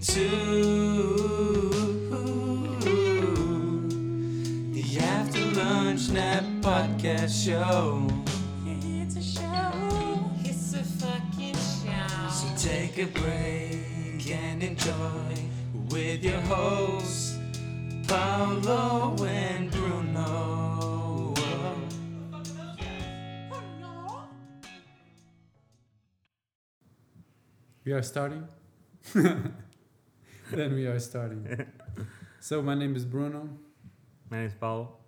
to the After Lunch Nap Podcast Show. It's a show. It's a fucking show. So take a break and enjoy with your hosts, Paolo and Bruno. We are starting. then we are starting. so my name is Bruno. My name is Paul.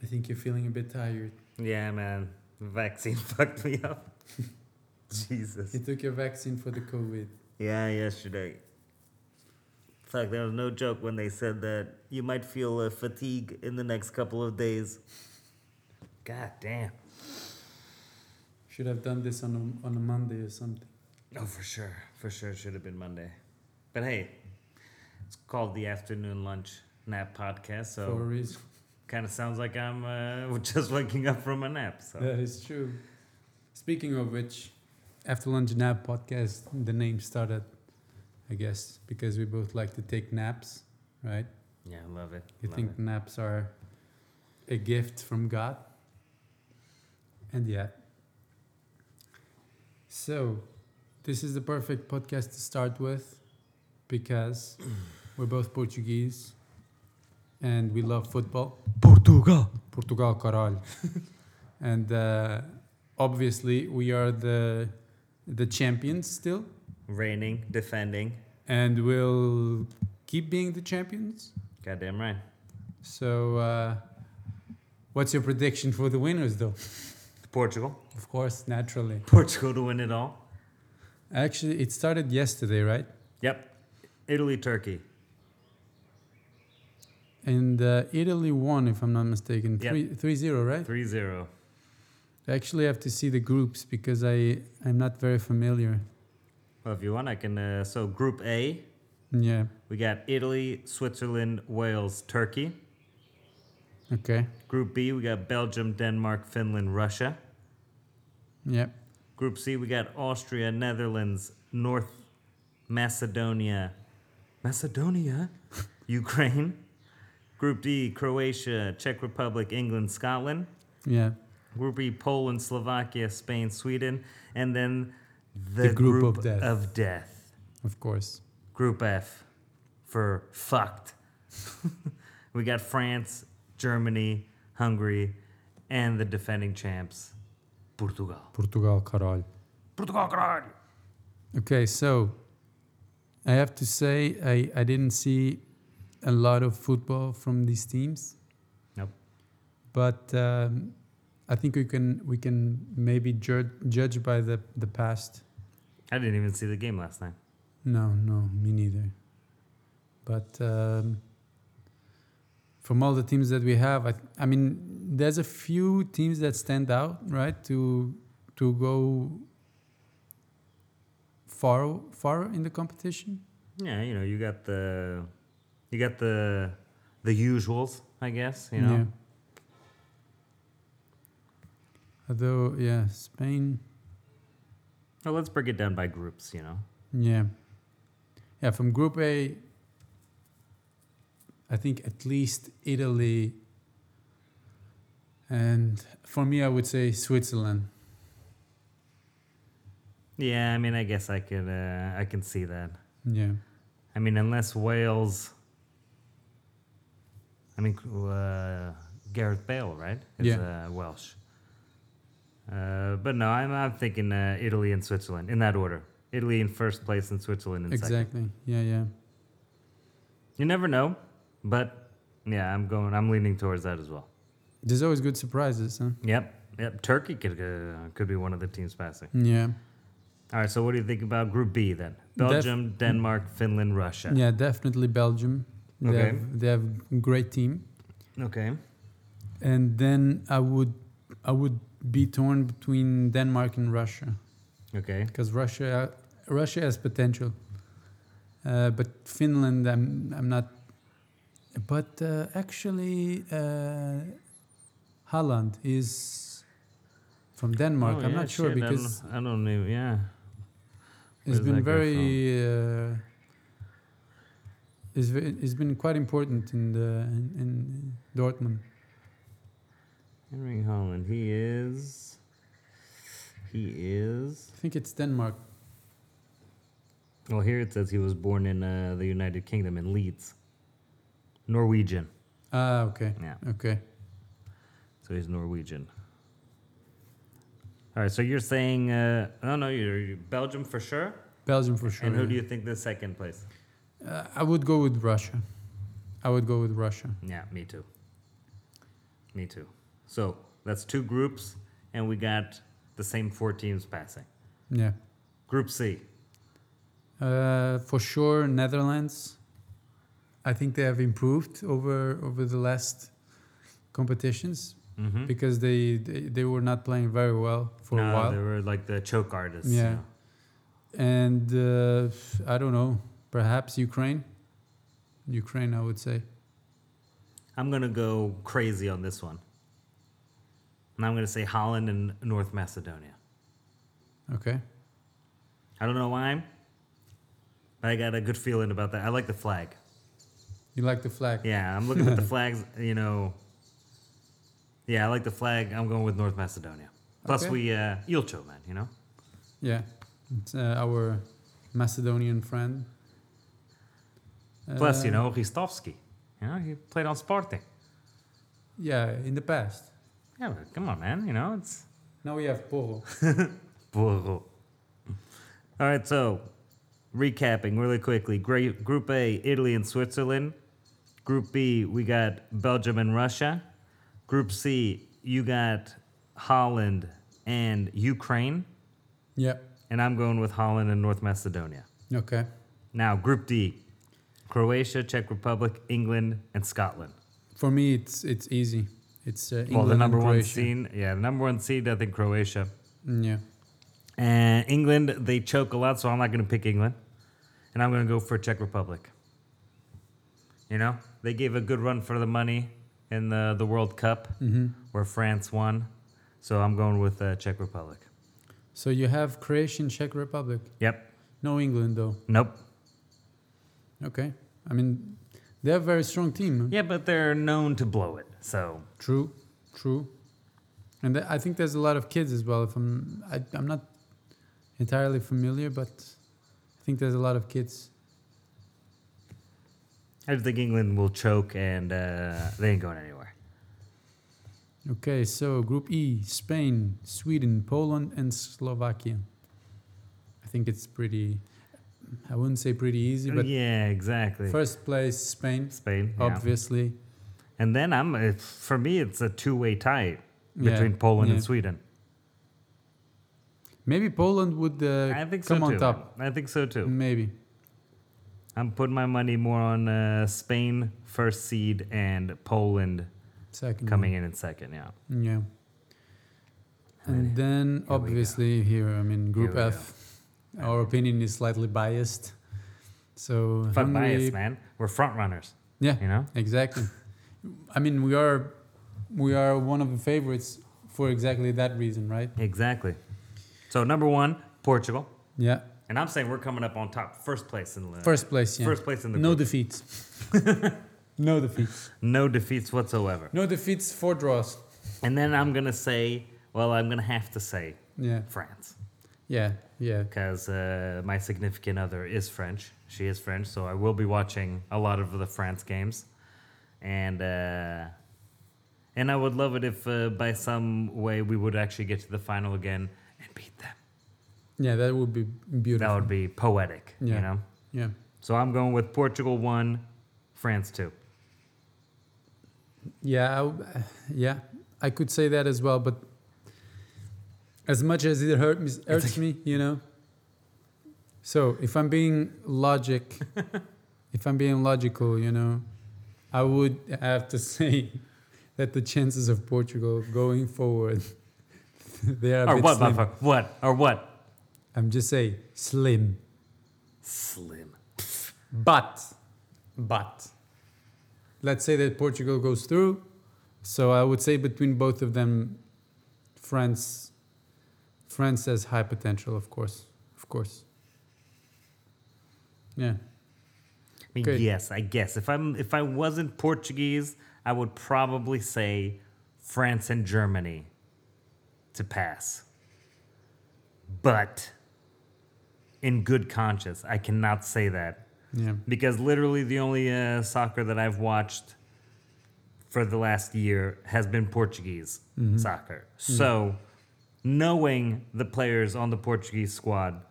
I think you're feeling a bit tired. Yeah, man. The vaccine fucked me up. Jesus. You took your vaccine for the COVID. Yeah, yesterday. Fuck, there was no joke when they said that you might feel uh, fatigue in the next couple of days. God damn. Should have done this on a, on a Monday or something. Oh, for sure. For sure, it should have been Monday. But hey, it's called the Afternoon Lunch Nap Podcast, For a so reason. kind of sounds like I'm uh, just waking up from a nap. So That is true. Speaking of which, after lunch nap podcast, the name started, I guess, because we both like to take naps, right? yeah, I love it. You love think it. naps are a gift from God? And yet. So, this is the perfect podcast to start with because we're both Portuguese and we love football. Portugal. Portugal, caralho. and uh, obviously, we are the the champions still, Reigning, defending. and we'll keep being the champions. Goddamn right. So, uh, what's your prediction for the winners, though? Portugal. Of course, naturally. Portugal to win it all. Actually, it started yesterday, right? Yep. Italy, Turkey. And uh, Italy won, if I'm not mistaken, Yep. three three zero, right? 3 0. I actually have to see the groups because I I'm not very familiar. Well, if you want, I can. Uh, so, Group A, Yeah. we got Italy, Switzerland, Wales, Turkey. Okay. Group B, we got Belgium, Denmark, Finland, Russia. Yep. Group C, we got Austria, Netherlands, North Macedonia, Macedonia, Ukraine. Group D, Croatia, Czech Republic, England, Scotland. Yeah. Group E, Poland, Slovakia, Spain, Sweden, and then the, The group of death. of death. Of course. Group F for fucked. we got France, Germany, Hungary, and the defending champs, Portugal. Portugal, caralho. Portugal, caralho. Okay, so I have to say I, I didn't see a lot of football from these teams. Nope. But um, I think we can we can maybe judge judge by the the past. I didn't even see the game last night. No, no, me neither. But um, from all the teams that we have, I, I mean, there's a few teams that stand out, right? To to go far far in the competition. Yeah, you know, you got the, you got the, the usuals, I guess. You know, Although, yeah, Spain. well, let's break it down by groups. You know, Yeah. Yeah, from Group A, I think at least Italy. And for me, I would say Switzerland. Yeah. I mean, I guess I could, uh, I can see that. Yeah. I mean, unless Wales. I mean, uh, Gareth Bale, right? Is, Yeah. Uh, Welsh. Uh, but no, I'm, I'm thinking uh, Italy and Switzerland in that order. Italy in first place and Switzerland in second. Exactly. Yeah, yeah. You never know, but yeah, I'm going. I'm leaning towards that as well. There's always good surprises, huh? Yep, yep. Turkey could uh, could be one of the teams passing. Yeah. All right. So what do you think about Group B then? Belgium, Denmark, Finland, Russia. Yeah, definitely Belgium. They, Okay. have, they have a great team. Okay. And then I would I would be torn between Denmark and Russia. Okay. because Russia Russia has potential, uh, but Finland I'm I'm not. But uh, actually, uh, Haaland is from Denmark. Oh, I'm yeah, not sure shit, I because don't, I don't know. Yeah. It's been very uh, ve- is been quite important in the in, in Dortmund. Erling Haaland. He is. He is. I think it's Denmark. Well, here it says he was born in uh, the United Kingdom in Leeds. Norwegian. Ah, okay, Yeah. okay. So he's Norwegian. All right. So you're saying, uh, no, you're, you're Belgium for sure. Belgium for sure. and who yeah. do you think the second place? Uh, I would go with Russia. I would go with Russia. Yeah, me too. Me too. So that's two groups, and we got the same four teams passing. Yeah. Group C. Uh, for sure, Netherlands. I think they have improved over over the last competitions Mm-hmm. because they, they they were not playing very well for no, a while. they were like the choke artists. you Yeah. And uh, I don't know, perhaps Ukraine. Ukraine, I would say. I'm gonna go crazy on this one. And I'm gonna say Holland and North Macedonia. Okay. I don't know why. But I got a good feeling about that. I like the flag. You like the flag? Yeah, I'm looking at the flags. You know. Yeah, I like the flag. I'm going with North Macedonia. Plus, Okay. we uh, Ilcho, man. You know. Yeah. It's uh, our Macedonian friend. Plus, you Uh, know, Ristovski. You know, he played on Sporting. Yeah, in the past. Yeah, but come on, man. You know, it's Now we have Porro. Burro. All right, so recapping really quickly. Gra- Group A, Italy and Switzerland. Group B, we got Belgium and Russia. Group C, you got Holland and Ukraine. Yep. And I'm going with Holland and North Macedonia. Okay. Now, Group D, Croatia, Czech Republic, England, and Scotland. For me, it's it's easy. It's uh, England well, the number one seed, yeah, the number one seed, I think Croatia. Mm, Yeah. And England, they choke a lot, so I'm not going to pick England. And I'm going to go for Czech Republic. You know, they gave a good run for the money in the, the World Cup hmm where France won. So I'm going with uh, Czech Republic. So you have Croatian Czech Republic. Yep. No England though. Nope. Okay. I mean, they're a very strong team. Yeah, but they're known to blow it. So True. True. And th- I think there's a lot of kids as well. If I'm, I, I'm not entirely familiar, but I think there's a lot of kids. I think England will choke and uh, they ain't going anywhere. Okay, so Group E: Spain, Sweden, Poland, and Slovakia. I think it's pretty. I wouldn't say pretty easy, but yeah, exactly. first place Spain, Spain. yeah. obviously. And then I'm for me it's a two-way tie Yeah, between Poland yeah. and Sweden. Maybe Poland would uh, I think so come on too. top. I think so too. Maybe. I'm putting my money more on uh, Spain first seed and Poland Second. coming in in second. Yeah. Yeah. And then go. obviously here, I mean, Group Here F, our opinion is slightly biased. So Fuck Hungary- bias, man. We're front runners. Yeah, You know. exactly. I mean, we are we are one of the favorites for exactly that reason, right? Exactly. So number one, Portugal, Yeah. And I'm saying we're coming up on top, first place in the First place, yeah. first place in the no group. defeats. no defeats. no defeats whatsoever. No defeats, four draws. And then I'm gonna say, well, I'm gonna have to say Yeah. France Yeah. Yeah. because uh, my significant other is French. She is French, so I will be watching a lot of the France games, and uh, and I would love it if uh, by some way we would actually get to the final again and beat them. Yeah, that would be beautiful. That would be poetic, Yeah. you know. Yeah. So I'm going with Portugal one, France two. Yeah, I yeah, I could say that as well. But as much as it hurt me, hurts me, you know. So if I'm being logic, if I'm being logical, you know, I would have to say that the chances of Portugal going forward, they are Or what, slim. motherfucker? What? Or what? I'm just saying slim, Slim. but, but, let's say that Portugal goes through. So I would say between both of them, France, France has high potential, of course, of course. Yeah, I mean, Okay. yes, I guess if I'm if I wasn't Portuguese, I would probably say France and Germany to pass. But in good conscience, I cannot say that Yeah. because literally the only uh, soccer that I've watched for the last year has been Portuguese soccer. So, knowing the players on the Portuguese squad,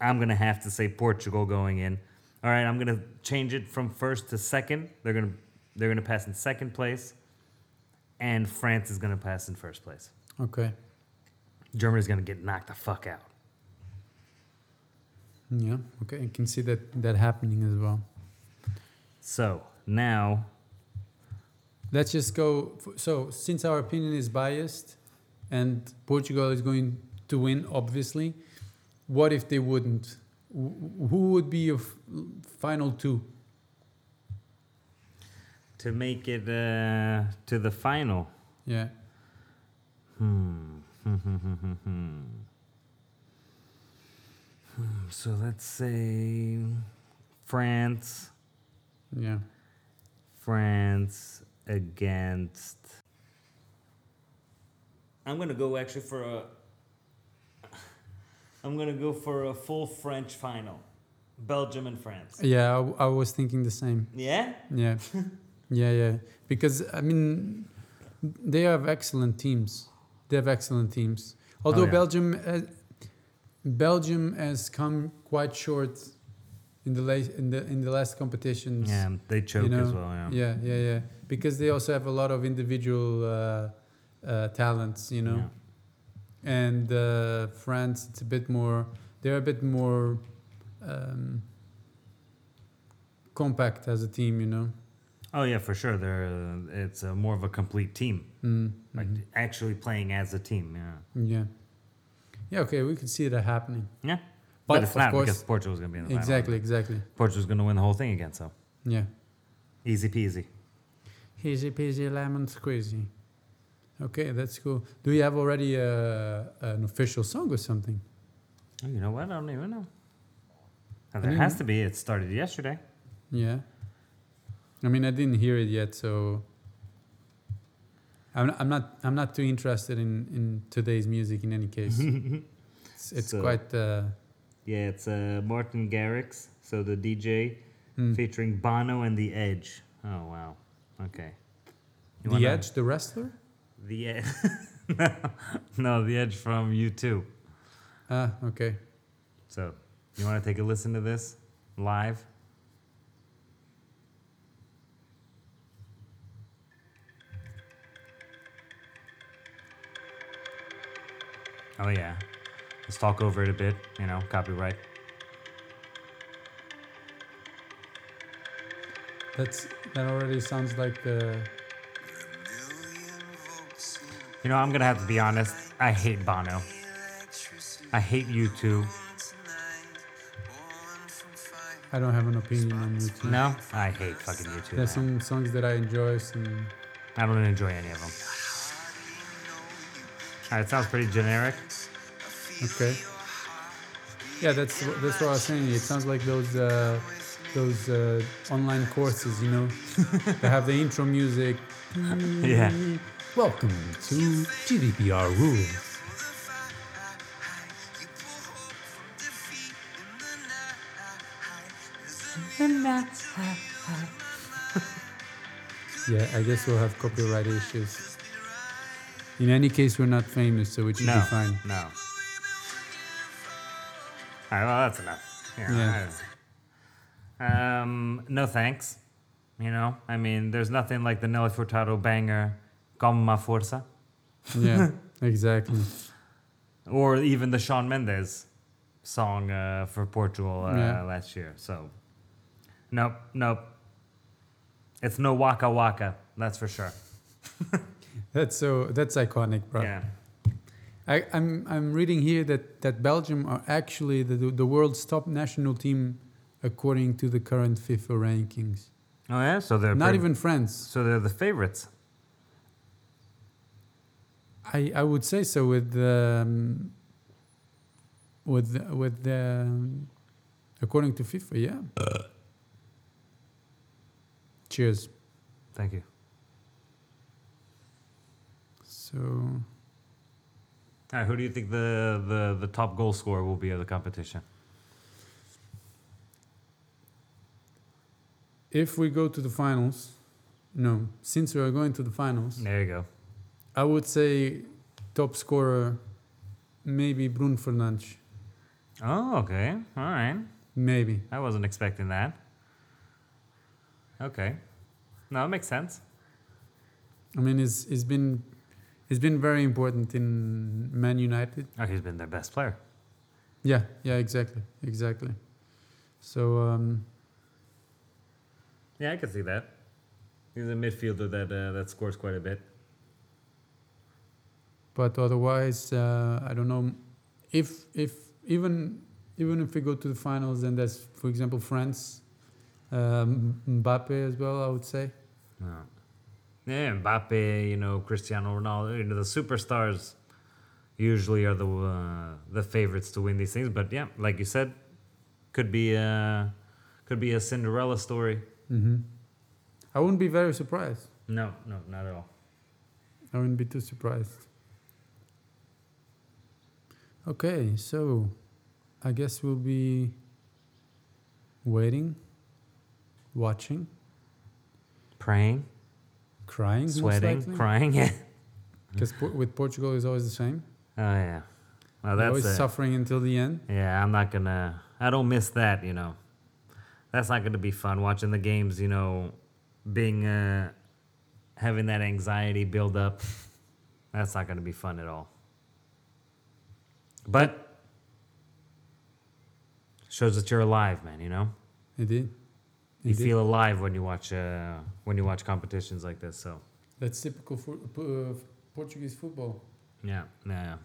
I'm gonna have to say Portugal going in. All right, I'm gonna change it from first to second. They're gonna they're gonna pass in second place, and France is gonna pass in first place. Okay. Germany's gonna get knocked the fuck out. Yeah. Okay. I can see that that happening as well. So now, Let's just go. So, since our opinion is biased, and Portugal is going to win, obviously, what if they wouldn't? Who would be your final two? to make it uh, to the final. Yeah. Hmm. hmm, hmm, hmm so let's say France. Yeah. France against. I'm gonna go actually for a. I'm gonna go for a full French final, Belgium and France. Yeah. I, I was thinking the same. Yeah. Yeah. yeah. Yeah. Because I mean, they have excellent teams. They have excellent teams. Although yeah. Belgium, uh, Belgium has come quite short in the late in the in the last competitions. Yeah, they choke know, as well. Yeah. Yeah, yeah, yeah. Because they also have a lot of individual uh, uh, talents, you know. Yeah. And uh, France, it's a bit more. They're a bit more um, compact as a team, you know. Oh yeah, for sure. They're uh, it's uh, more of a complete team, Mm, like mhm. actually playing as a team. Yeah. Yeah. Yeah. Okay, we can see that happening. Yeah. But But, it's of not course- because Portugal's gonna be in the final. Exactly. Exactly. Portugal's gonna win the whole thing again. So Yeah. easy peasy. Easy peasy lemon squeezy. Okay, that's cool. Do you have already uh, an official song or something? Oh, you know what? I don't even know. I there has to be. It started yesterday. Yeah. I mean, I didn't hear it yet, so I'm, I'm not I'm not too interested in, in today's music in any case. it's it's So- quite uh, Yeah, it's uh, Martin Garrix, so the DJ, mm. featuring Bono and The Edge. Oh wow. Okay. You the wanna- Edge, the wrestler. The Edge. no, The Edge from U2. Ah, okay. So, you want to take a listen to this live? Oh yeah. Let's talk over it a bit, you know, copyright. That's that already sounds like the. You know, I'm gonna have to be honest. I hate Bono. I hate U2. I don't have an opinion on YouTube. No, I hate fucking U2. There's man. some songs that I enjoy. Some I don't enjoy any of them. Alright, it sounds pretty generic. okay. Yeah, that's that's what I was saying. It sounds like those uh, those uh, online courses, you know, they have the intro music. Yeah. Welcome to GDPR rules. Yeah, I guess we'll have copyright issues. In any case, we're not famous, so it should No, be fine. no. All right, well, that's enough. Yeah. I- Um, no thanks. You know, I mean, there's nothing like the Nelly Furtado banger "Como Ma Força" Yeah, exactly. or even the Shawn Mendes song uh, for Portugal uh, Yeah. last year. So, nope, nope. It's no Waka Waka, that's for sure. That's so that's iconic, bro. Yeah. I, I'm I'm reading here that, that Belgium are actually the the world's top national team according to the current FIFA rankings. Oh yeah, so they're Not pretty- even France. so they're the favorites. I, I would say so with um, with with the according to FIFA, yeah. Cheers. Thank you. So right, who do you think the, the, the top goal scorer will be of the competition? if we go to the finals, no, since we are going to the finals, There you go. I would say top scorer, maybe Bruno Fernandes. Oh, okay. All right. Maybe. I wasn't expecting that. Okay. No, it makes sense. I mean, he's, he's been he's been very important in Man United. Oh, he's been their best player. Yeah, yeah, exactly, exactly. So um, Yeah, I can see that. He's a midfielder that uh, that scores quite a bit. but otherwise, uh, I don't know if if even even if we go to the finals, then there's for example France, um, Mbappe as well. I would say. No. Yeah, Mbappe, you know, Cristiano Ronaldo, you know, the superstars usually are the uh, the favorites to win these things. But yeah, like you said, could be a could be a Cinderella story. hmm I wouldn't be very surprised. No, no, not at all. I wouldn't be too surprised. Okay, so I guess we'll be waiting, watching, Praying, crying, sweating, crying. Yeah. Because with Portugal is always the same. Oh yeah. Well, They're always it. suffering until the end. Yeah, I'm not gonna. I don't miss that. You know, that's not gonna be fun watching the games. You know, being uh, having that anxiety build up. That's not gonna be fun at all. But shows that you're alive, man. You know, It did. You feel alive when you watch uh, when you watch competitions like this. So That's typical for uh, Portuguese football. yeah, yeah.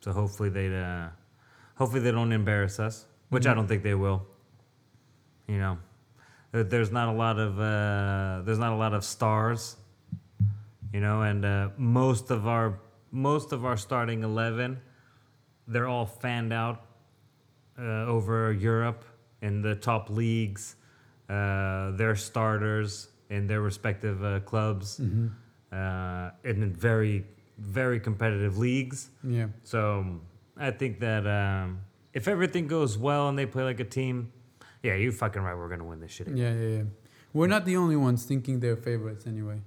So hopefully they uh, hopefully they don't embarrass us, which I Mhm. don't think they will. You know, there's not a lot of uh, there's not a lot of stars. You know, and uh, most of our most of our starting eleven, they're all fanned out uh, over Europe in the top leagues. Uh, they're starters in their respective uh, clubs Mm-hmm. uh, in very very competitive leagues. Yeah. So I think that um, if everything goes well and they play like a team, yeah, you fucking right. We're gonna win this shit. Again. Yeah, yeah, yeah. We're not the only ones thinking they're favorites anyway.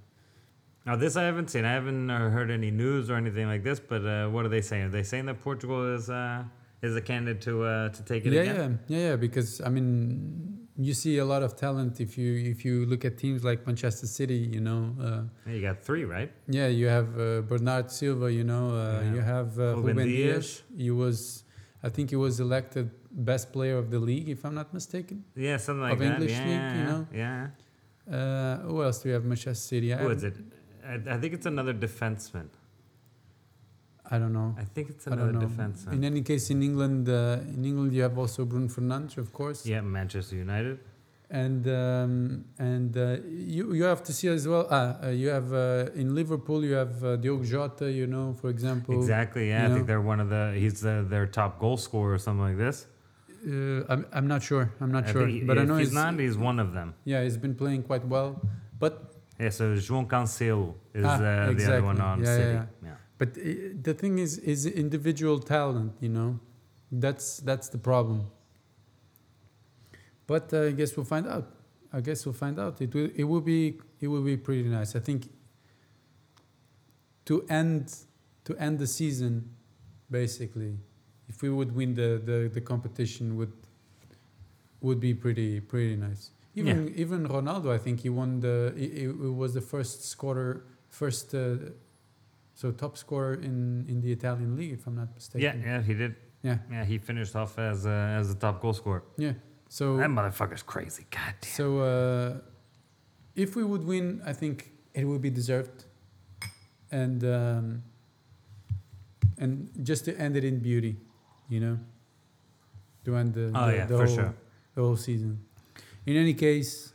Now this I haven't seen. I haven't uh, heard any news or anything like this. But uh, what are they saying? Are they saying that Portugal is uh, is a candidate to uh, to take it Yeah, again? yeah, yeah, yeah. Because I mean, you see a lot of talent if you if you look at teams like Manchester City. You know, uh, Yeah, you got three, right? yeah, you have uh, Bernard Silva. You know, uh, Yeah. you have uh, Ruben Ruben Dias. He was, I think, he was elected best player of the league, if I'm not mistaken. Yeah, something like Of that. English yeah, league, you know? Yeah. Uh, who else do we have? Manchester City. I, Who is it? I, I think it's another defenseman. I don't know. I think it's another don't In any case, in England, uh, in England, you have also Bruno Fernandes, of course. yeah, Manchester United. and um, and uh, you you have to see as well. Ah, uh, you have uh, in Liverpool you have uh, Diogo Jota. You know, for example. Exactly. Yeah, I know? think they're one of the. He's the, their top goal scorer or something like this. Uh, I'm, I'm not sure. I'm not I sure, but I know he's not. he's one of them. yeah he's been playing quite well. But Yeah. So João Cancelo is Ah, uh, the other one on Yeah, yeah, City. yeah. Yeah. But uh, the thing is is individual talent. You know, that's that's the problem. But uh, I guess we'll find out. I guess we'll find out. It will it will be it will be pretty nice. I think to end to end the season, basically, if we would win the, the, the competition would would be pretty pretty nice. Even even Ronaldo, I think he won the he, he was the first scorer first uh, so top scorer in, in the Italian league if I'm not mistaken. Yeah. Yeah, he did. Yeah. Yeah. He finished off as uh, as the top goal scorer. Yeah. So That motherfucker's crazy. God damn. So uh, if we would win, I think it would be deserved, and um, and just to end it in beauty, you know, to end the, Oh the, yeah, the for whole sure. the whole season. In any case,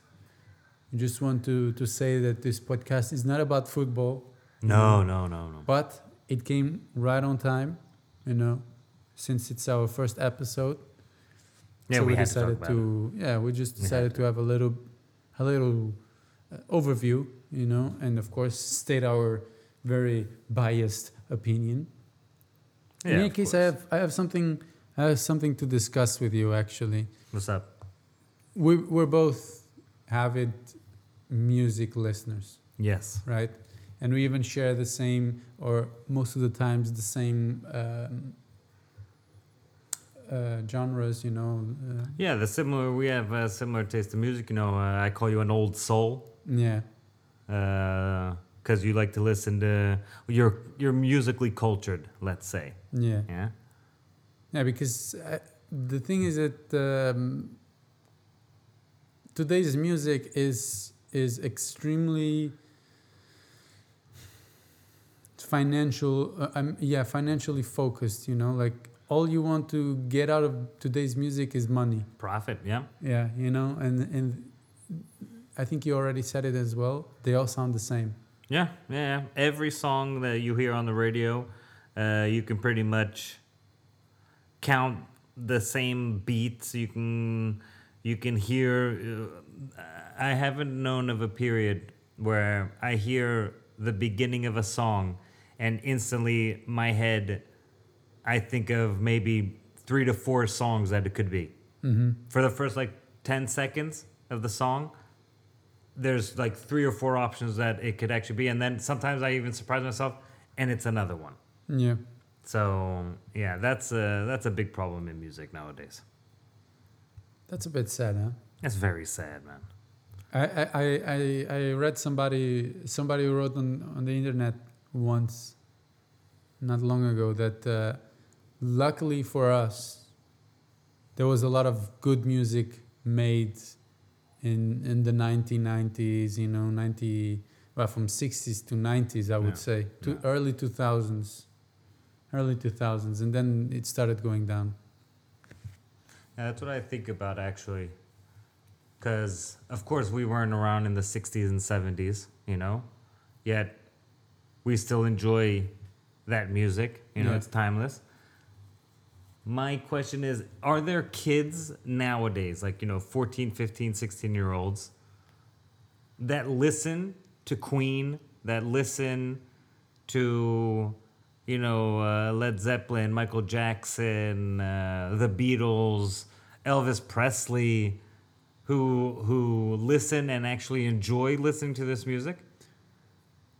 I just want to to say that this podcast is not about football, No, no, no, no. but it came right on time, you know, since it's our first episode Yeah, so we, we, had to talk decided about to, yeah we just We decided to. to. have a little a little uh, overview, you know, and of course state our very biased opinion. Yeah, In any case, I have I have something I have something to discuss with you. Actually, What's up? we we're both avid music listeners, Yes. right? And we even share the same, or most of the times, the same um, uh, genres. You know, uh, Yeah, the similar. We have a similar taste in music. You know, uh, I call you an old soul yeah, because you like to listen to. You're you're musically cultured. Let's say. yeah. Yeah. Yeah, because uh, the thing is that um, today's music is is extremely financial. Uh, um, yeah, financially focused. You know, like all you want to get out of today's music is money. Profit. Yeah. Yeah, you know, and and I think you already said it as well. They all sound the same. Yeah, yeah, yeah. Every song that you hear on the radio, uh, you can pretty much count the same beats. You can you can hear. Uh, I haven't known of a period where I hear the beginning of a song, and instantly my head, I think of maybe three to four songs that it could be. Mm-hmm. For the first like ten seconds of the song, there's like three or four options that it could actually be, and then sometimes I even surprise myself, and it's another one. Yeah. So yeah, that's a that's a big problem in music nowadays. That's a bit sad, huh? That's very sad, man. I, I, I, I- I read somebody somebody wrote on, on the internet once not long ago that uh, luckily for us there was a lot of good music made in in the 1990s you know 90 well from 60s to 90s I would Yeah. say to Yeah. early 2000s early 2000s and then it started going down Yeah, that's what I think about actually. Because, of course, we weren't around in the 60s and 70s, you know? Yet, we still enjoy that music. You know, Yeah. it's timeless. My question is Are there kids nowadays, like, you know, 14, 15, 16 year olds, that listen to Queen, that listen to, you know, uh, Led Zeppelin, Michael Jackson, uh, the Beatles, Elvis Presley, who who listen and actually enjoy listening to this music?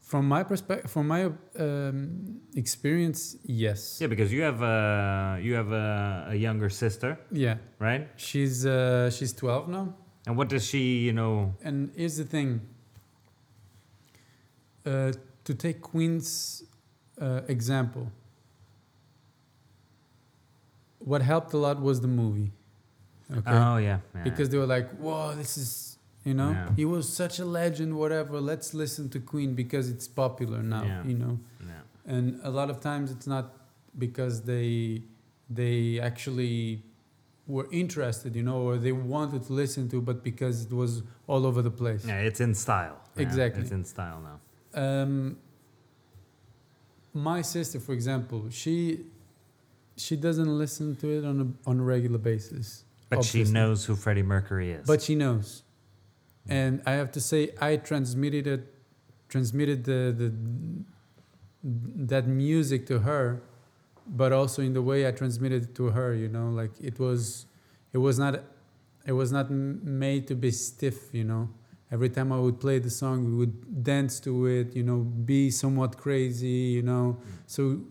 From my perspective from my um, experience yes Yeah, because you have a you have a, a younger sister, yeah right? She's uh, she's 12 now. And what does she, you know? And here's the thing. Uh, to take Queen's uh, example, what helped a lot was the movie. Okay. Oh yeah, yeah. Because they were like, "Whoa, this is you know, Yeah. he was such a legend. Whatever. Let's listen to Queen because it's popular now. Yeah. You know." yeah. and a lot of times it's not because they they actually were interested you know or they wanted to listen to but because it was all over the place Yeah, it's in style. Exactly. It's in style now. um, my sister for example she she doesn't listen to it on a on a regular basis But she knows who Freddie Mercury is. but she knows and i have to say i transmitted it transmitted the, the that music to her but also in the way i transmitted it to her you know like it was it was not it was not made to be stiff you know. Every time i would play the song we would dance to it you know be somewhat crazy you know. So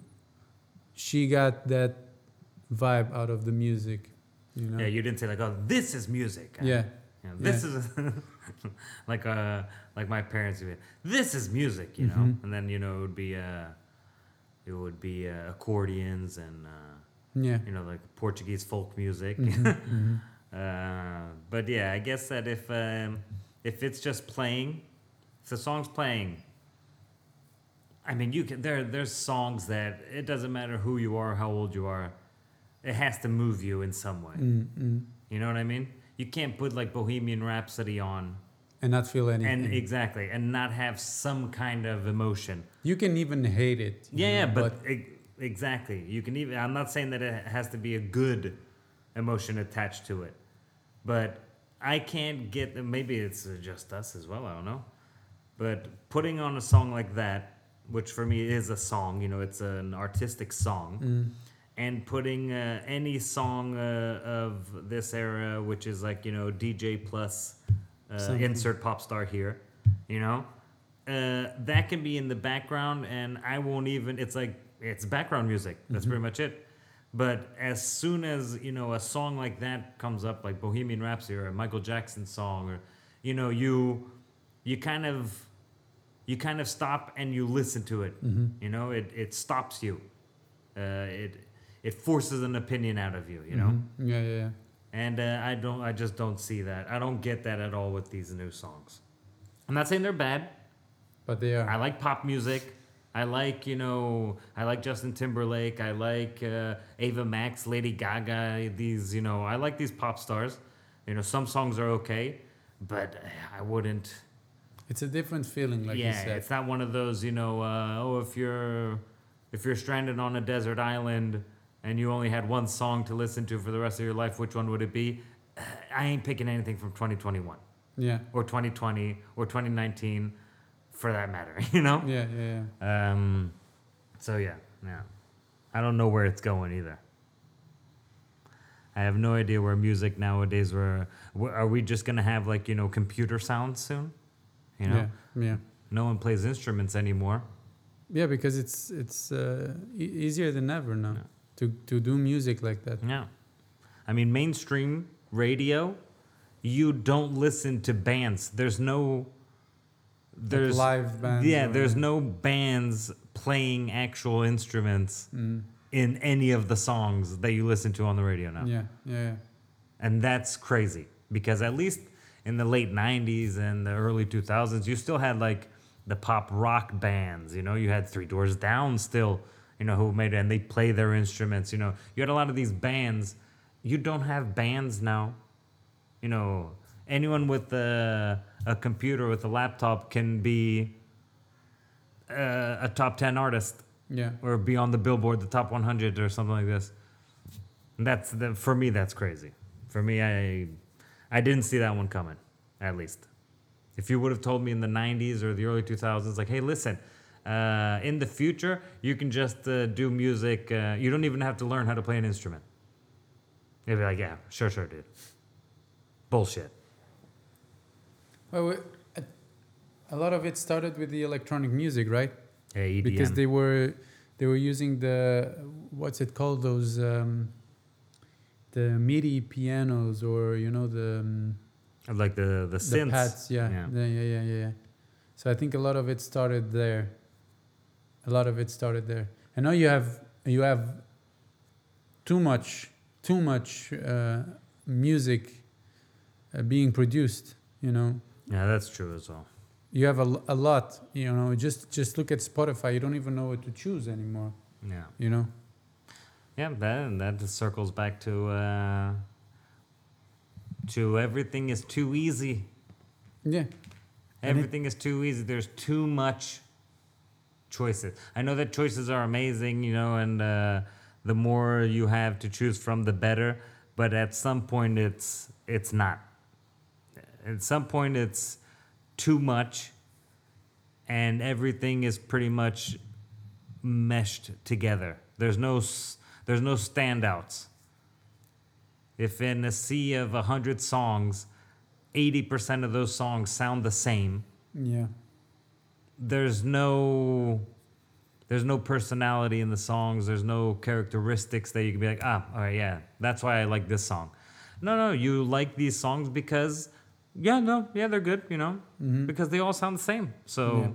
she got that vibe out of the music you know. Yeah, you didn't say like, "Oh, this is music." Yeah you know, this is like uh like my parents would. be, This is music, you know. Mhm. And then you know it would be uh it would be uh, accordions and uh, yeah you know like Portuguese folk music. Mhm, mhm. Uh, but yeah, I guess that if um, if it's just playing, if the song's playing, I mean, you can there. There's songs that it doesn't matter who you are, how old you are, it has to move you in some way. Mm, mm. You know what I mean? You can't put like Bohemian Rhapsody on and not feel anything. and exactly and not have some kind of emotion. you can even hate it. Yeah, yeah, know, but, e- exactly. You can even. I'm not saying that it has to be a good emotion attached to it, but I can't get. Maybe it's just us as well. I don't know. But putting on a song like that, which for me is a song, you know, it's an artistic song, Mm. And putting uh, any song uh, of this era, which is like you know DJ plus uh, insert pop star here, you know, uh, that can be in the background, and I won't even. It's like it's background music. That's pretty much it. But as soon as you know a song like that comes up, like Bohemian Rhapsody or a Michael Jackson song, or you know you you kind of you kind of stop and you listen to it. You know, it it stops you. Uh, it it forces an opinion out of you. You know, Mhm. Yeah, yeah, yeah. and uh, I don't I just don't see that. I don't get that at all with these new songs. I'm not saying they're bad. But they are. I like pop music. I like, you know, I like Justin Timberlake. I like uh, Ava Max, Lady Gaga. These, you know, I like these pop stars. You know, some songs are okay, but uh, I wouldn't. It's a different feeling, like you yeah, said. it's not one of those, you know. Uh, oh, if you're if you're stranded on a desert island and you only had one song to listen to for the rest of your life, which one would it be? I ain't picking anything from 2021 Yeah, or 2020 or 2019, for that matter. You know. yeah, yeah, yeah. Um, so yeah, yeah. I don't know where it's going either. I have no idea where music nowadays. Where wh- are we just gonna have like you know computer sounds soon? You know, Yeah, yeah. no one plays instruments anymore. Yeah, because it's it's uh, e- easier than ever now Yeah. To to do music like that. Yeah, I mean mainstream radio, you don't listen to bands. There's no. Like There's live bands. yeah. There's no bands playing actual instruments Mm, in any of the songs that you listen to on the radio now. yeah, yeah, yeah. And that's crazy because at least in the late 90s and the early 2000s, you still had like the pop rock bands, you know, you had Three Doors Down still, you know, who made it and they play their instruments, you know. You had a lot of these bands. You don't have bands now. You know, anyone with a, a computer, with a laptop can be uh, a top 10 artist Yeah, or be on the billboard the top 100 or something like this that's the, for me that's crazy for me i i didn't see that one coming at least if you would have told me in the 90s or the early 2000s like hey listen uh, in the future you can just uh, do music uh, you don't even have to learn how to play an instrument you'd be like yeah sure sure dude bullshit well, a- lot of it started with the electronic music, right? hey, EDM. Because they were they were using the what's it called those um, the MIDI pianos or you know the um, like the the the synths pads, yeah, Yeah. yeah, yeah, yeah, yeah, yeah. So I think a lot of it started there. A lot of it started there, I know you have you have too much too much uh, music uh, being produced. You know, yeah that's true as well you have a, a lot. You know, just just look at Spotify. You don't even know what to choose anymore. yeah You know. Yeah, that that just circles back to uh, to everything is too easy. Yeah. Everything is too easy. There's too much choices. I know that choices are amazing, you know, and uh, the more you have to choose from, the better. But at some point, it's it's not. At some point, it's too much, and everything is pretty much meshed together. There's no there's no standouts. If in a sea of a hundred songs, eighty percent of those songs sound the same, Yeah. There's no there's no personality in the songs. There's no characteristics that you can be like, ah, all right, yeah, that's why I like this song. No, no, you like these songs because, yeah, no, yeah, they're good, you know, because they all sound the same. So Yeah.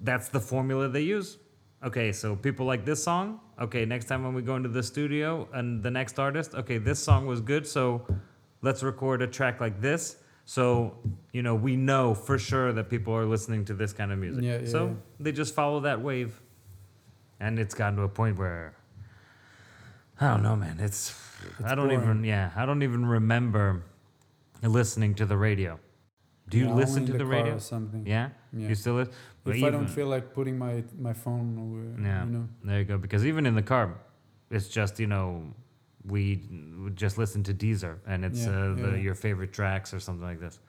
that's the formula they use. Okay, so people like this song. Okay, next time when we go into the studio and the next artist, okay, this song was good, so let's record a track like this. So, you know, we know for sure that people are listening to this kind of music. Yeah, yeah, so yeah. they just follow that wave. And it's gotten to a point where I don't know, man. It's, I don't boring. even yeah, I don't even remember listening to the radio. Do you listen to the, car radio? Or something. Yeah? Yeah. You still listen? If I don't feel like putting my my phone, over, Yeah. you know. There you go. Because even in the car, it's just, you know, we just listen to Deezer and it's Yeah, uh, the, yeah. your favorite tracks or something like this.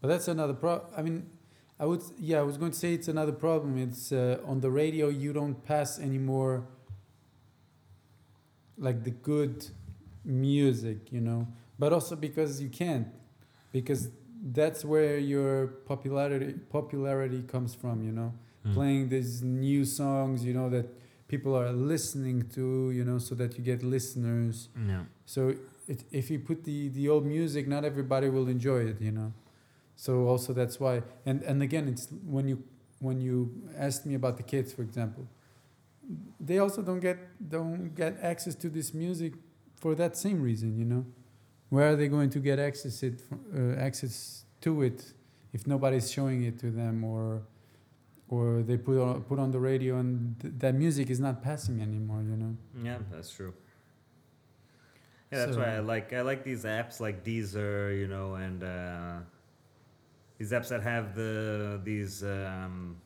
But that's another problem. I mean, I would, yeah, I was going to say it's another problem. It's uh, on the radio, you don't pass anymore like the good music, you know, but also because you can't, because that's where your popularity popularity comes from, you know, Hmm. playing these new songs, you know, that people are listening to, you know, so that you get listeners. Yeah. So it, if you put the, the old music, not everybody will enjoy it, you know. So also that's why, and and again, it's when you when you asked me about the kids, for example, they also don't get don't get access to this music for that same reason, you know. Where are they going to get access it uh, access to it if nobody's showing it to them or or they put on, put on the radio and th- that music is not passing anymore, you know. Yeah, that's true. Yeah, that's So- why I like I like these apps like Deezer, you know, and uh, these apps that have the these um,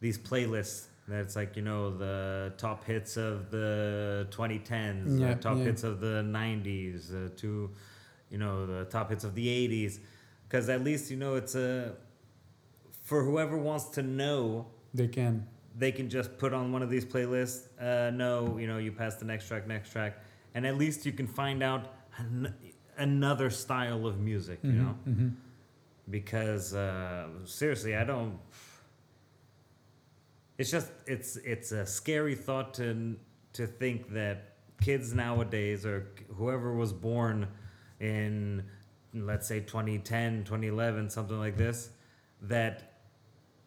these playlists. That's like you know the top hits of the 2010s, Yeah, the top yeah. hits of the 90s, uh, to you know the top hits of the 80s, because at least you know it's a for whoever wants to know They can. they can just put on one of these playlists. Uh, no, you know, you pass the next track, next track, and at least you can find out an- another style of music. You know, hmm because uh, seriously, I don't. It's just it's it's a scary thought to to think that kids nowadays or whoever was born in let's say 2010 2011 something like this that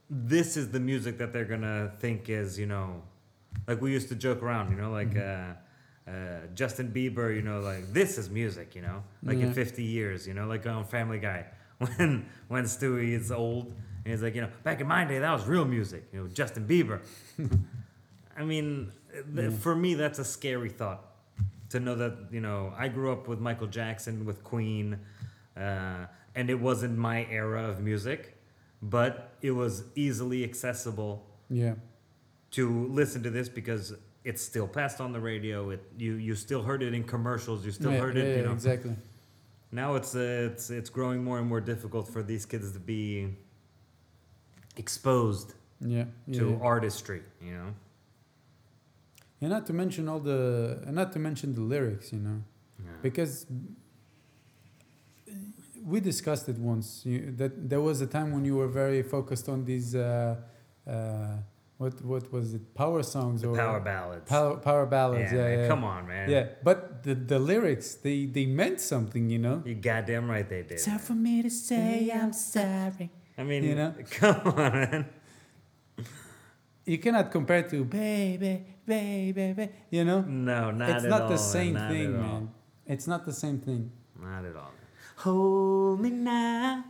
this is the music that they're gonna think is you know like we used to joke around you know like uh, uh, Justin Bieber you know like this is music you know like in 50 years you know like on Family Guy. When when Stewie is old and he's like you know back in my day that was real music you know Justin Bieber. I mean th- for me that's a scary thought to know that you know I grew up with Michael Jackson with Queen uh, and it wasn't my era of music but it was easily accessible Yeah. to listen to this because it's still passed on the radio it you you still heard it in commercials you still yeah, heard yeah, it you yeah, know exactly. now it's uh, it's it's growing more and more difficult for these kids to be exposed Yeah. yeah, to yeah. artistry you know And not to mention all the, and not to mention the lyrics, you know, because we discussed it once. You, that there was a time when you were very focused on these, uh, uh, what what was it, power songs the or power ballads power power ballads? yeah, Yeah, man, yeah, come on man Yeah, but the the lyrics they they meant something, you know. you goddamn right they did Time for me to say I'm sorry. I mean You know? come on man You cannot compare to baby, baby, baby. You know, no not it's at not all the same not thing, man. It's not the same thing. not at all Hold me now.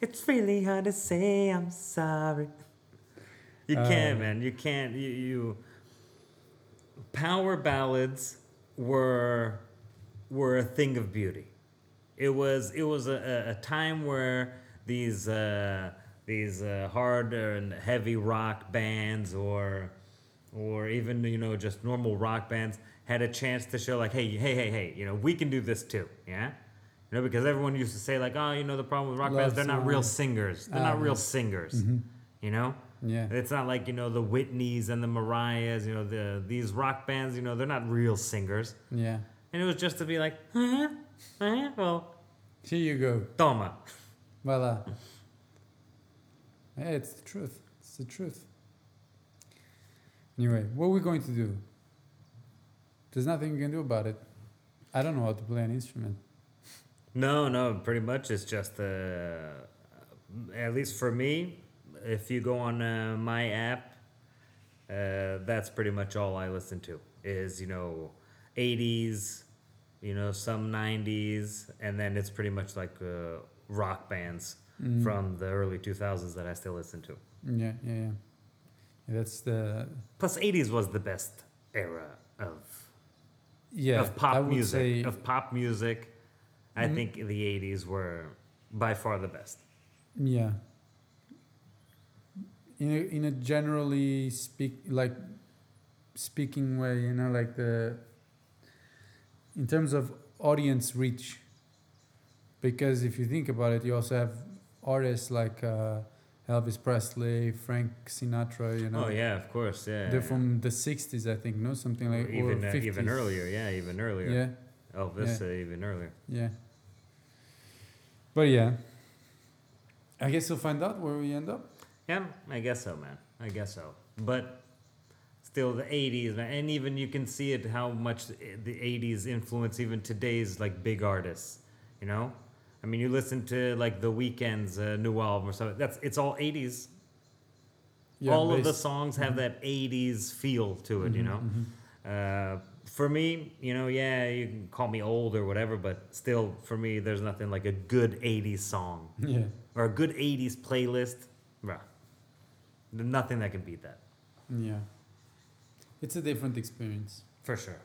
It's really hard to say I'm sorry. You Uh, can't, man. You can't. You, you power ballads were were a thing of beauty. It was it was a, a, a time where these uh, these uh, hard and heavy rock bands or or even you know just normal rock bands had a chance to show like hey hey hey hey you know we can do this too yeah you know because everyone used to say like oh you know the problem with rock Love bands they're not real singers they're not real yeah. singers mm-hmm. you know Yeah. it's not like you know the Whitneys and the Mariahs. You know the these rock bands. You know they're not real singers. Yeah. And it was just to be like, huh, huh, well, Here you go. toma. Voila. Yeah, it's the truth. It's the truth. Anyway, what are we going to do? There's nothing you can do about it. I don't know how to play an instrument. No, no, pretty much it's just uh, at least for me. If you go on uh, my app, uh, that's pretty much all I listen to. Is you know, 80s, you know, some 90s, and then it's pretty much like uh, rock bands Mm. from the early 2000s that I still listen to. Yeah, yeah, yeah. That's the Plus, 80s was the best era of yeah of pop music. Say, Of pop music, I Mhm. think the 80s were by far the best. yeah. In a, in a generally speak like speaking way, you know, like the in terms of audience reach. Because if you think about it, you also have artists like uh, Elvis Presley, Frank Sinatra, you know. Oh yeah, of course, yeah. They're from the 60s, I think, no? Something like Or even or uh, even earlier, yeah, even earlier. Yeah, Elvis, Yeah. uh, even earlier. yeah. But yeah. I guess we'll find out where we end up. Yeah, I guess so, man. I guess so. But still, the '80s, man, and even you can see it how much the the '80s influence even today's like big artists. You know, I mean, you listen to like The Weeknd's uh, new album or something. That's it's all '80s. Yeah, all of the songs have that 80s feel to it, you know? Uh, for me, you know, yeah, you can call me old or whatever, but still, for me, there's nothing like a good 80s song Yeah. or a good 80s playlist. Bruh. Nothing that can beat that. Yeah. It's a different experience. For sure.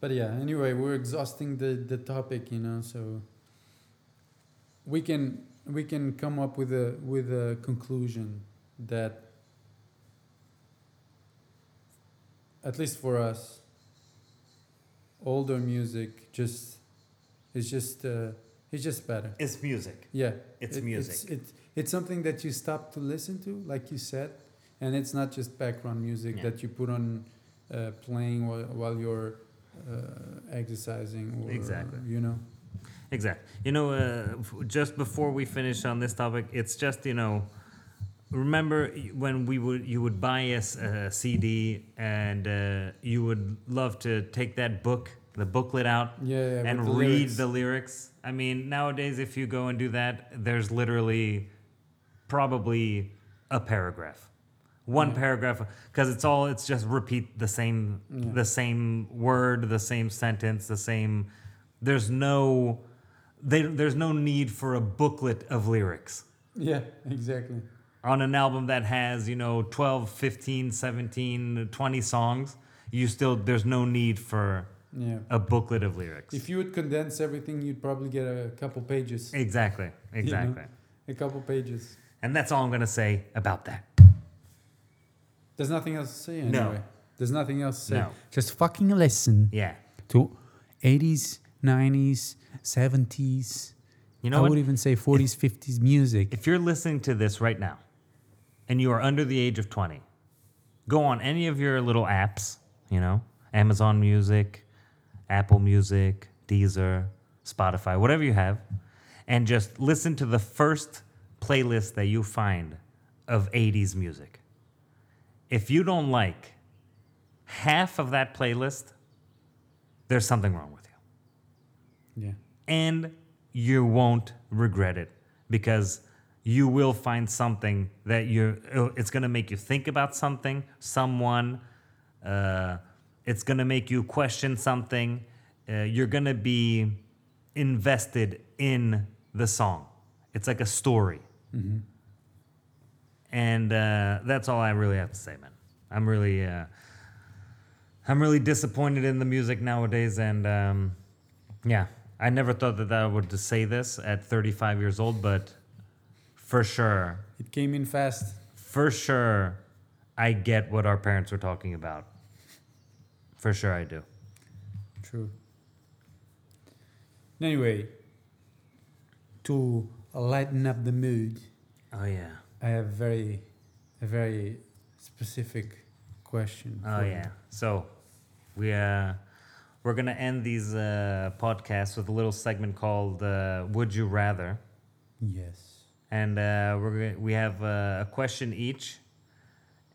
But yeah, anyway, we're exhausting the, the topic, you know, so we can we can come up with a with a conclusion that at least for us older music just is just uh, it's just better. It's music. Yeah. It's It- music. It's, it's, it's something that you stop to listen to, like you said, and it's not just background music Yeah. that you put on uh, playing while, while you're uh, exercising or, Exactly. you know. Exactly. You know, uh, f- just before we finish on this topic, it's just you know, remember when we would you would buy us a CD and uh, you would love to take that book, the booklet out, Yeah, yeah, and the read lyrics. the lyrics. I mean, nowadays if you go and do that, there's literally probably a paragraph. One Yeah. paragraph because it's all it's just repeat the same the same word, the same sentence, the same there's no they, there's no need for a booklet of lyrics Yeah, exactly. On an album that has you know 12 15 17 20 songs you still there's no need for Yeah. a booklet of lyrics If you would condense everything, you'd probably get a couple pages. exactly exactly A couple pages. and that's all i'm going to say about that There's nothing else to say No. There's nothing else to say. No. Just fucking listen yeah to 80s, 90s, 70s. you know I what would even say 40s, 50s music. if you're listening to this right now and you are under the age of 20 go on any of your little apps you know amazon music apple music deezer spotify whatever you have and just listen to the first playlist that you find of 80s music. If you don't like half of that playlist there's something wrong with you. Yeah. and you won't regret it because you will find something that you're uh, it's going to make you think about something someone uh, it's going to make you question something uh, you're going to be invested in the song. It's like a story. And uh, that's all i really have to say man. I'm really uh, i'm really disappointed in the music nowadays and um, yeah, I never thought that I would say this at 35 years old, but for sure, It came in fast. for sure, I get what our parents were talking about. For sure, I do. True. Anyway, to lighten up the mood, Oh yeah. I have very, a very specific question. Oh for you. yeah. So, we uh, we're gonna end these uh, podcasts with a little segment called uh, "Would You Rather," Yes. And uh, we're gonna, we have uh, a question each,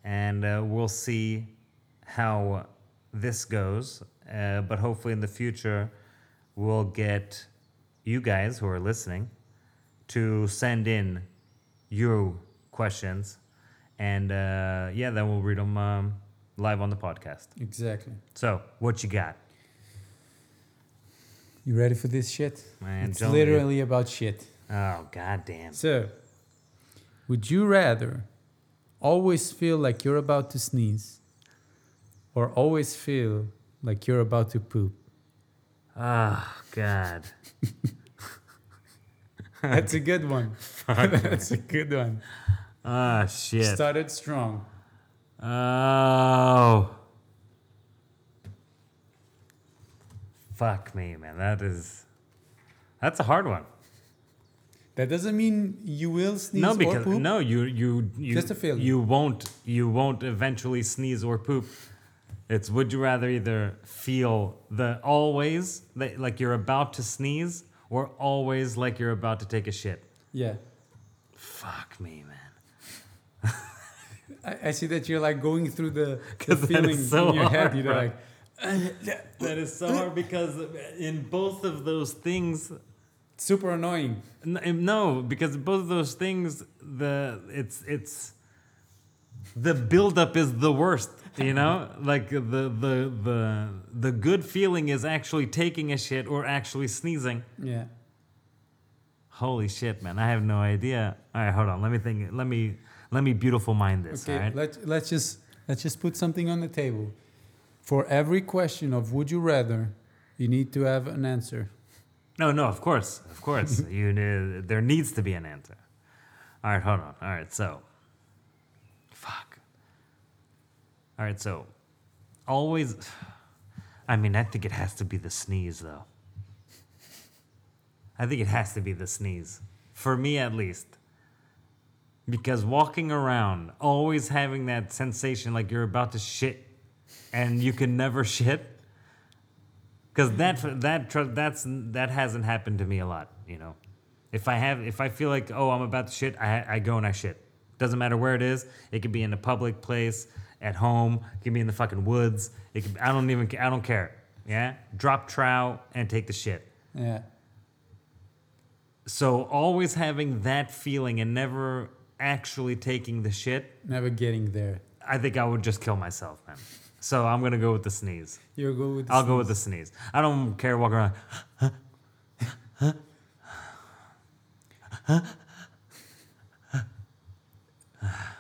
and uh, we'll see how this goes. Uh, but hopefully, in the future, we'll get you guys who are listening to send in your questions, and uh, yeah, then we'll read them um, live on the podcast. Exactly. So, what you got? You ready for this shit? Man, it's literally about shit. Oh, goddamn. So, would you rather always feel like you're about to sneeze or always feel like you're about to poop? Oh, God. That's a good one. That's a good one. Ah, oh, shit. Started strong. Oh. Fuck me, man. That is. That's a hard one. That doesn't mean you will sneeze no, or because poop. no, you you you Just a feeling. you won't you won't eventually sneeze or poop. It's would you rather either feel the always that, like you're about to sneeze or always like you're about to take a shit. Yeah. Fuck me, man. I, I see that you're like going through the, the 'Cause that feeling so in your head. You're bro. like, That is so hard because in both of those things, super annoying. Eh, no, because both of those things, the it's it's the buildup is the worst. You know, like the the the the good feeling is actually taking a shit or actually sneezing. Yeah. Holy shit, man! I have no idea. All right, hold on. Let me think. Let me let me beautiful mind this. Okay. all right. Let's let's just let's just put something on the table. For every question of would you rather, you need to have an answer. No, no, of course, of course. you need, there needs to be an answer. All right, hold on. All right, so, fuck. All right, so, always. I mean, I think it has to be the sneeze, though. I think it has to be the sneeze, for me at least. Because walking around, always having that sensation like you're about to shit, and you can never shit. Because that that tr- that's that hasn't happened to me a lot, you know. If I have, if I feel like, oh, I'm about to shit, I I go and I shit. Doesn't matter where it is. It could be in a public place, at home. It could be in the fucking woods. It could, I don't even. I don't care. Yeah, drop trow and take the shit. Yeah. So always having that feeling and never actually taking the shit, Never getting there. I think I would just kill myself, man. So I'm gonna go with the sneeze. You go with. The I'll go with the sneeze. I don't care walking around.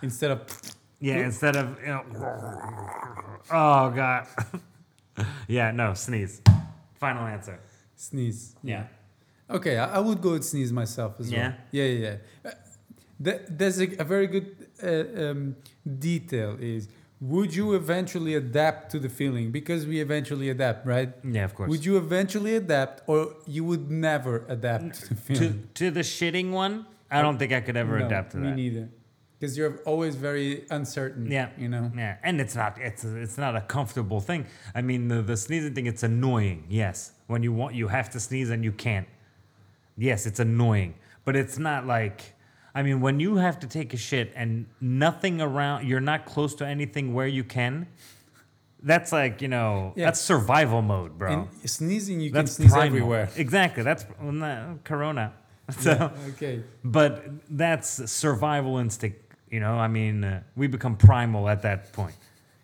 instead of. Yeah, instead of you know, oh god. yeah, no, sneeze. Final answer. Sneeze. Yeah. Okay, I, I would go with sneeze myself as Yeah? well. Yeah, yeah, yeah. Uh, th- there's a, a very good uh, um, detail is would you eventually adapt to the feeling because we eventually adapt, right? Yeah, of course. Would you eventually adapt or you would never adapt to the feeling? to the shitting one? I don't think I could ever No, adapt to me that. neither. Because you're always very uncertain. Yeah, You know? Yeah, and it's not it's it's not a comfortable thing. I mean, the, the sneezing thing, it's annoying. Yes, when you want, you have to sneeze and you can't. Yes, it's annoying, but it's not like. I mean, when you have to take a shit and nothing around, you're not close to anything where you can. That's like you know, Yeah. that's survival mode, bro. And sneezing, you that's can sneeze primal. everywhere. Exactly. That's well, not- Corona. So. Yeah, okay. But that's survival instinct, you know. I mean, uh, we become primal at that point,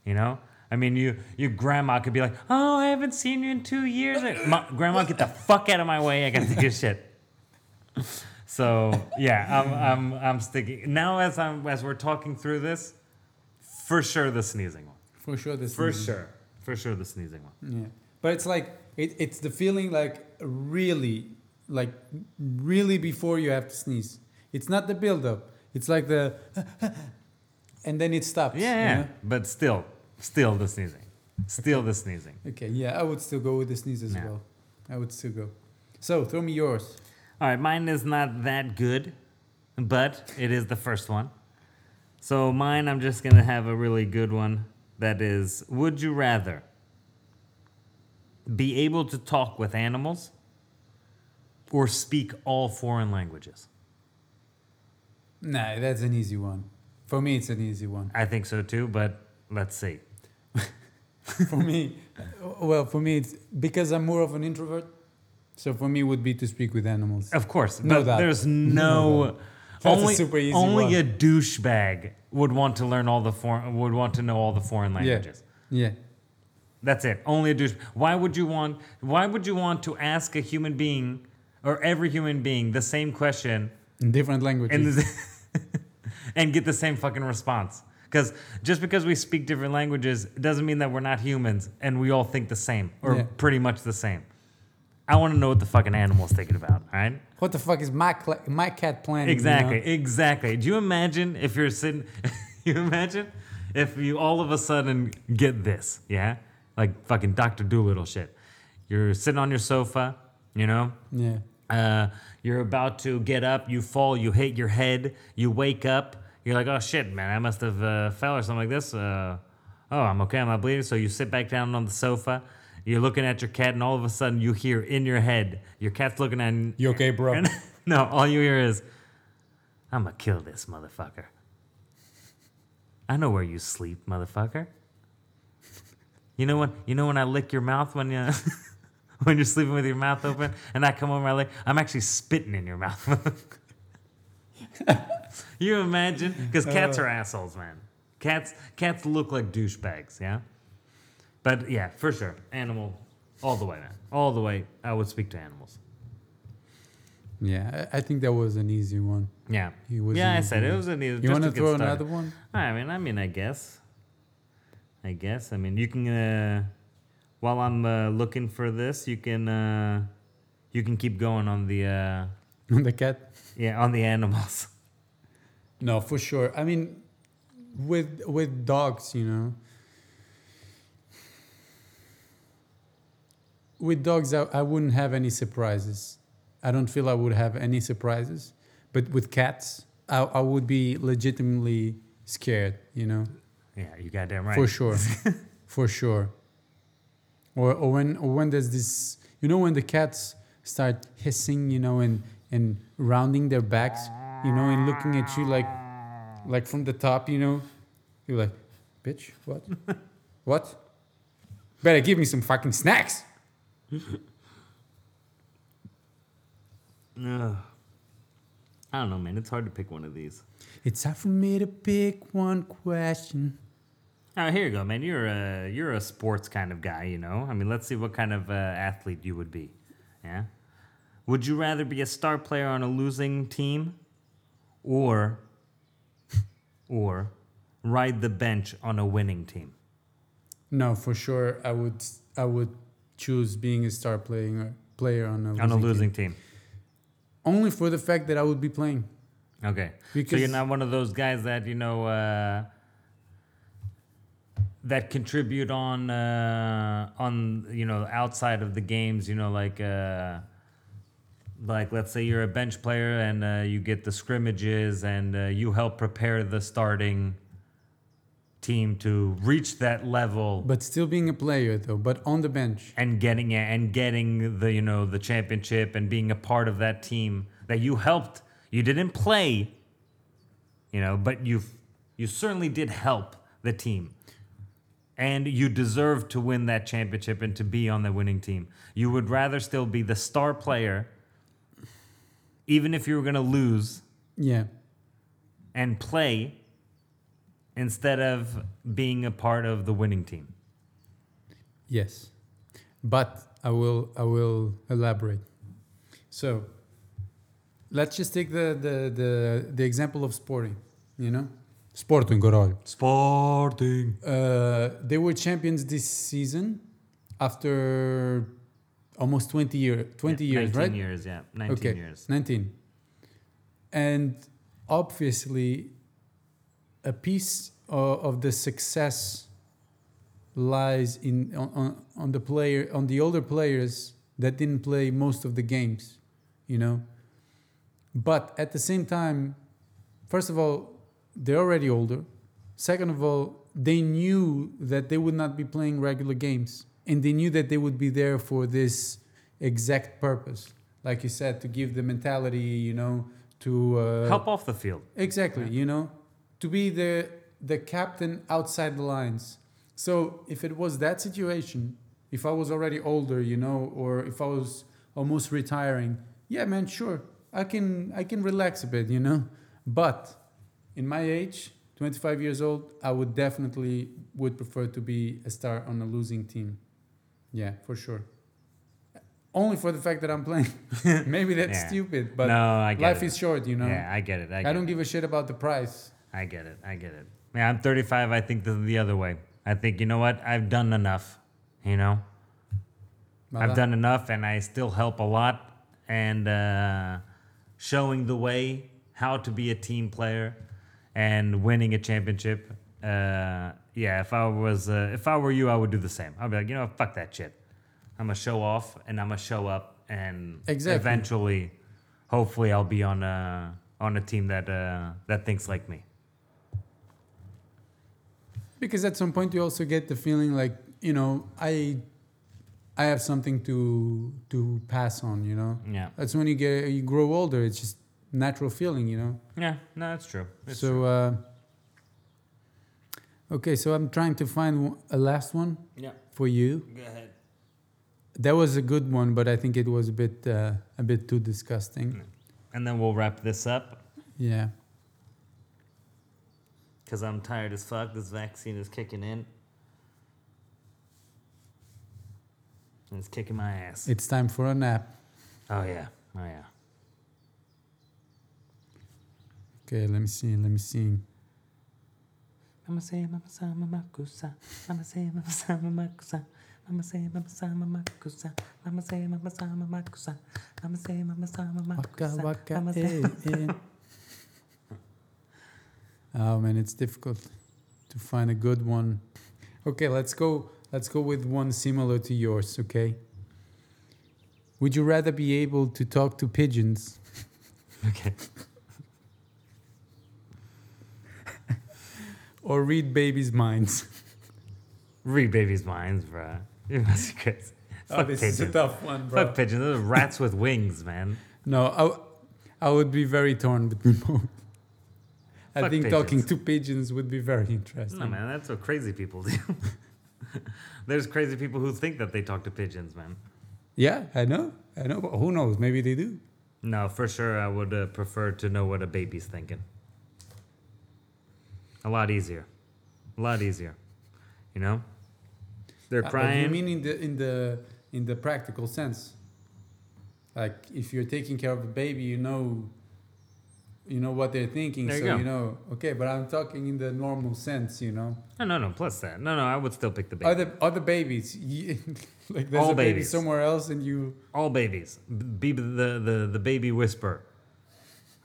you know. I mean, you your grandma could be like, "Oh, I haven't seen you in two years." "Ma- grandma, get the fuck out of my way! I gotta take a shit. So yeah, I'm I'm I'm sticking now as I'm as we're talking through this. For sure, the sneezing one. For sure, the For sneezing. sure, for sure, the sneezing one. Yeah, but it's like it, it's the feeling like really, like really before you have to sneeze. It's not the build up. It's like the, and then it stops. Yeah, you know? but still, still the sneezing, still the sneezing. Okay. Yeah, I would still go with the sneeze as Yeah. well. I would still go. So throw me yours. All right, mine is not that good, but it is the first one. So mine, I'm just gonna have a really good one. That is, would you rather be able to talk with animals or speak all foreign languages? Nah, that's an easy one. For me, it's an easy one. I think so too, but let's see. for me, well, for me, it's because I'm more of an introvert. So for me, it would be to speak with animals. Of course, No doubt. there's No. That's a only super easy only one. a douchebag would want to learn all the foreign would want to know all the foreign languages. Yeah. yeah. That's it. Only a douche. Why would you want? Why would you want to ask a human being or every human being the same question In different languages. the- and get the same fucking response? Because just because we speak different languages doesn't mean that we're not humans and we all think the same or Yeah. pretty much the same. I want to know what the fucking animal's thinking about. All right. what the fuck is my cla my cat planning? you Exactly, know? exactly. Do you imagine if you're sitting? you imagine if you all of a sudden get this, yeah, like fucking Doctor Dolittle shit. You're sitting on your sofa, you know. Yeah. Uh, you're about to get up, you fall, you hit your head, you wake up, you're like, oh shit, man, I must have uh, fell or something like this. Uh, oh, I'm okay, I'm not bleeding. So you sit back down on the sofa, you're looking at your cat, and all of a sudden you hear in your head, your cat's looking at You okay, bro? And, no, all you hear is, I'm gonna kill this motherfucker. I know where you sleep, motherfucker. You know when you know when I lick your mouth when you when you're sleeping with your mouth open and I come over my leg, I'm actually spitting in your mouth. you imagine? Because cats are assholes, man. Cats cats look like douchebags, yeah. But yeah, for sure, animal, all the way, man, all the way. I would speak to animals. Yeah, I I think that was an easy one. Yeah, He was yeah. I easy. said it was a need. You want to throw another one? I mean, I mean, I guess. I guess. I mean, you can. Uh, while I'm uh, looking for this, you can. Uh, you can keep going on the. Uh, On the cat? yeah, on the animals. No, for sure. I mean, with with dogs, you know. With dogs, I, I wouldn't have any surprises. I don't feel I would have any surprises. But with cats, I, I would be legitimately scared, you know, Yeah, you got goddamn right. for sure, for sure. Or, or when or when there's this, you know, when the cats start hissing, you know, and and rounding their backs, you know, and looking at you like like from the top, you know, you're like, bitch, what, what? Better give me some fucking snacks. Ugh. I don't know, man. It's hard to pick one of these. It's time for me to pick one question. Oh, here you go, man. You're a you're a sports kind of guy, you know. I mean, let's see what kind of uh, athlete you would be. Yeah. Would you rather be a star player on a losing team, or or ride the bench on a winning team? No, for sure, I would I would choose being a star playing player on a losing, On a losing team. team. Only for the fact that I would be playing. Okay. so Because- you're not one of those guys that you know uh, that contribute on uh, on you know outside of the games. You know, like uh, like let's say you're a bench player and uh, you get the scrimmages and uh, you help prepare the starting team to reach that level But still being a player though, but on the bench. and getting it and getting the you know the championship and being a part of that team that you helped you didn't play you know but you you certainly did help the team and you deserve to win that championship and to be on the winning team you would rather still be the star player even if you were going to lose Yeah. and play instead of being a part of the winning team Yes, but I will I will elaborate. So let's just take the the the, the example of Sporting. You know, Sporting caralho. sporting Uh, they were champions this season after almost 20 year 20 Yeah, years 19 right years yeah 19 okay years 19 and obviously a piece of, of the success lies in on, on, on the player on the older players that didn't play most of the games you know? But at the same time first of all they're already older. Second of all they knew that they would not be playing regular games and they knew that they would be there for this exact purpose like you said to give the mentality you know to uh, help off the field. Exactly, you know, to be the the captain outside the lines. So if it was that situation, if I was already older, you know, or if I was almost retiring, yeah, man, sure, I can I can relax a bit, you know. But in my age, 25 years old, I would definitely would prefer to be a star on a losing team. Yeah, for sure. Only for the fact that I'm playing. Maybe that's Yeah. stupid, but no, I get life it. is short, you know. Yeah, I get it. I, get I don't it. give a shit about the price. I get it. I get it. Yeah, I'm 35. I think the, the other way. I think you know what? I've done enough. You know, I've done enough, and I still help a lot. And uh, showing the way how to be a team player and winning a championship. Uh, yeah, if I was, uh, if I were you, I would do the same. I'd be like, you know, fuck that shit. I'm gonna show off and I'm gonna show up and Exactly. eventually, hopefully, I'll be on a on a team that uh, that thinks like me. Because at some point you also get the feeling like you know I I have something to to pass on. You know, Yeah, that's when you get you grow older. It's just natural feeling. You know. yeah, no, that's true. It's so true. uh, okay, so I'm trying to find a last one yeah, for you. go ahead. That was a good one, but I think it was a bit uh, a bit too disgusting. And then we'll wrap this up Yeah. Because I'm tired as fuck. This vaccine is kicking in. And it's kicking my ass. It's time for a nap. oh yeah, oh yeah. Okay, let me see. Let me see. Mama say, mama sa, mama kusa. Mama say, mama sa, mama kusa. Mama say, mama sa, mama kusa. Mama say, mama sa, mama kusa. Mama say, mama sa, mama Waka kusa. waka say, eh, eh. Oh man, it's difficult to find a good one. Okay, let's go. Let's go with one similar to yours. Okay. Would you rather be able to talk to pigeons Okay. or read babies' minds? Read babies' minds, bruh. You must be crazy. Oh, Fuck pigeons. tough one, bro. Fuck pigeons. Those are rats with wings, man. No, I, I would be very torn between both. I think talking to pigeons would be very interesting. No, man, that's what crazy people do. There's crazy people who think that they talk to pigeons, man. Yeah, I know. I know. But who knows? Maybe they do. No, for sure, I would uh, prefer to know what a baby's thinking. A lot easier. A lot easier. You know? They're Uh, crying. You mean in the in the in the practical sense? Like if you're taking care of a baby, you know, you know what they're thinking. There you so go. you know. Okay, but I'm talking in the normal sense. You know, no, no, no. Plus that. No, no, I would still pick the baby. other other babies, like there's All a baby babies. somewhere else, and you. All babies. Be the, the, the baby whisper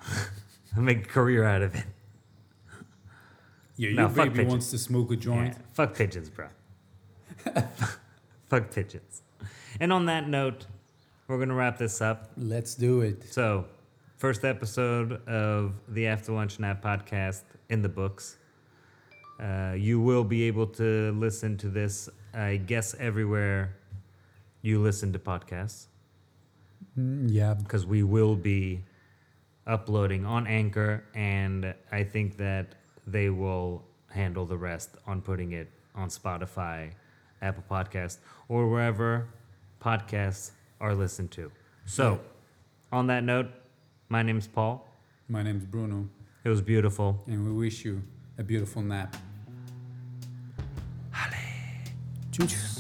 Make a career out of it. Yeah, No, your fuck baby pigeons. wants to smoke a joint. Yeah, fuck pigeons, bro. fuck pigeons. And on that note, we're going to wrap this up. Let's do it. So, first episode of the After Lunch Nap podcast in the books. Uh, you will be able to listen to this, I guess, everywhere you listen to podcasts, Mm, yeah, because we will be uploading on Anchor, and I think that they will handle the rest on putting it on Spotify, Apple Podcasts, or wherever podcasts are listened to. So, on that note, my name's Paul. my name's Bruno, It was beautiful. and we wish you a beautiful nap. Tschüss.